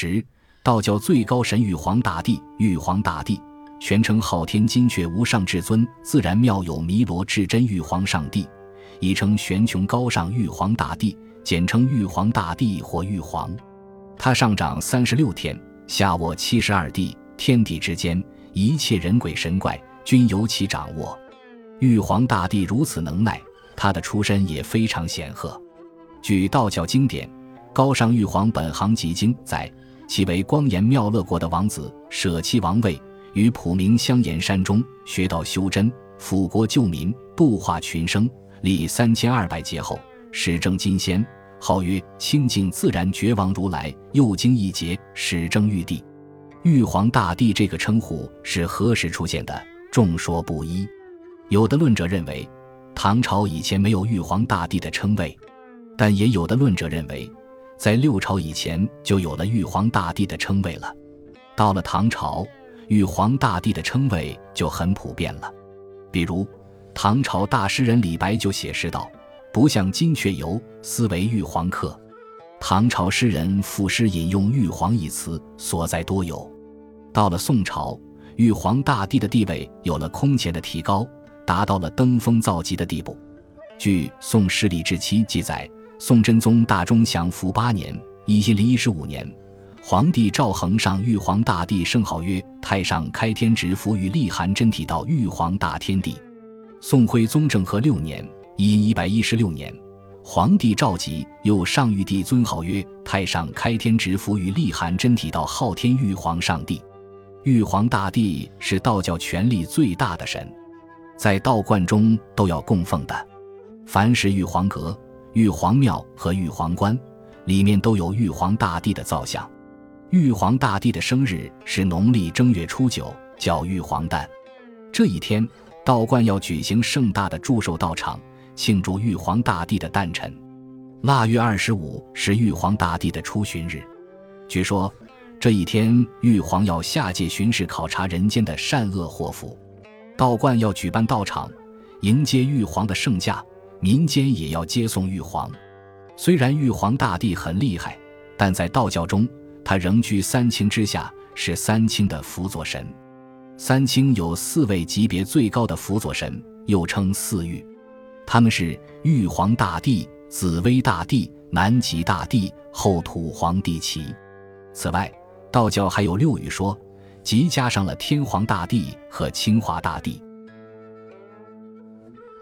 十，道教最高神玉皇大帝，玉皇大帝全称昊天金阙无上至尊自然妙有弥罗至真玉皇上帝，亦称玄穹高尚玉皇大帝，简称玉皇大帝或玉皇。他上掌三十六天，下握七十二地，天地之间一切人鬼神怪均由其掌握。玉皇大帝如此能耐，他的出身也非常显赫。据道教经典。高尚玉皇本行集经载，其为光颜妙乐国的王子，舍弃王位，于普明香岩山中学道修真，辅国救民，度化群生，历三千二百劫后，始证金仙，号曰清净自然觉王如来。又经一劫，始证玉帝。玉皇大帝这个称呼是何时出现的？众说不一。有的论者认为，唐朝以前没有玉皇大帝的称谓，但也有的论者认为。在六朝以前就有了玉皇大帝的称谓了，到了唐朝，玉皇大帝的称谓就很普遍了。比如，唐朝大诗人李白就写诗道：“不向金阙游，思为玉皇客。”唐朝诗人赋诗引用“玉皇”一词，所在多有。到了宋朝，玉皇大帝的地位有了空前的提高，达到了登峰造极的地步。据《宋诗礼志七》记载。宋真宗大中祥符八年（一零一十五年），皇帝赵恒上玉皇大帝圣号曰太上开天直符于立含真体道玉皇大天帝。宋徽宗政和六年（一一百一十六年），皇帝赵佶又上玉帝尊号曰太上开天直符于立含真体道昊天玉皇上帝。玉皇大帝是道教权力最大的神，在道观中都要供奉的，凡是玉皇阁。玉皇庙和玉皇观里面都有玉皇大帝的造像。玉皇大帝的生日是农历正月初九，叫玉皇诞。这一天，道观要举行盛大的祝寿道场，庆祝玉皇大帝的诞辰。腊月二十五是玉皇大帝的出巡日，据说这一天玉皇要下界巡视，考察人间的善恶祸福。道观要举办道场，迎接玉皇的圣驾。民间也要接送玉皇，虽然玉皇大帝很厉害，但在道教中，他仍居三清之下，是三清的辅佐神。三清有四位级别最高的辅佐神，又称四御，他们是玉皇大帝、紫薇大帝、南极大帝、后土皇帝齐。此外，道教还有六御说，即加上了天皇大帝和清华大帝。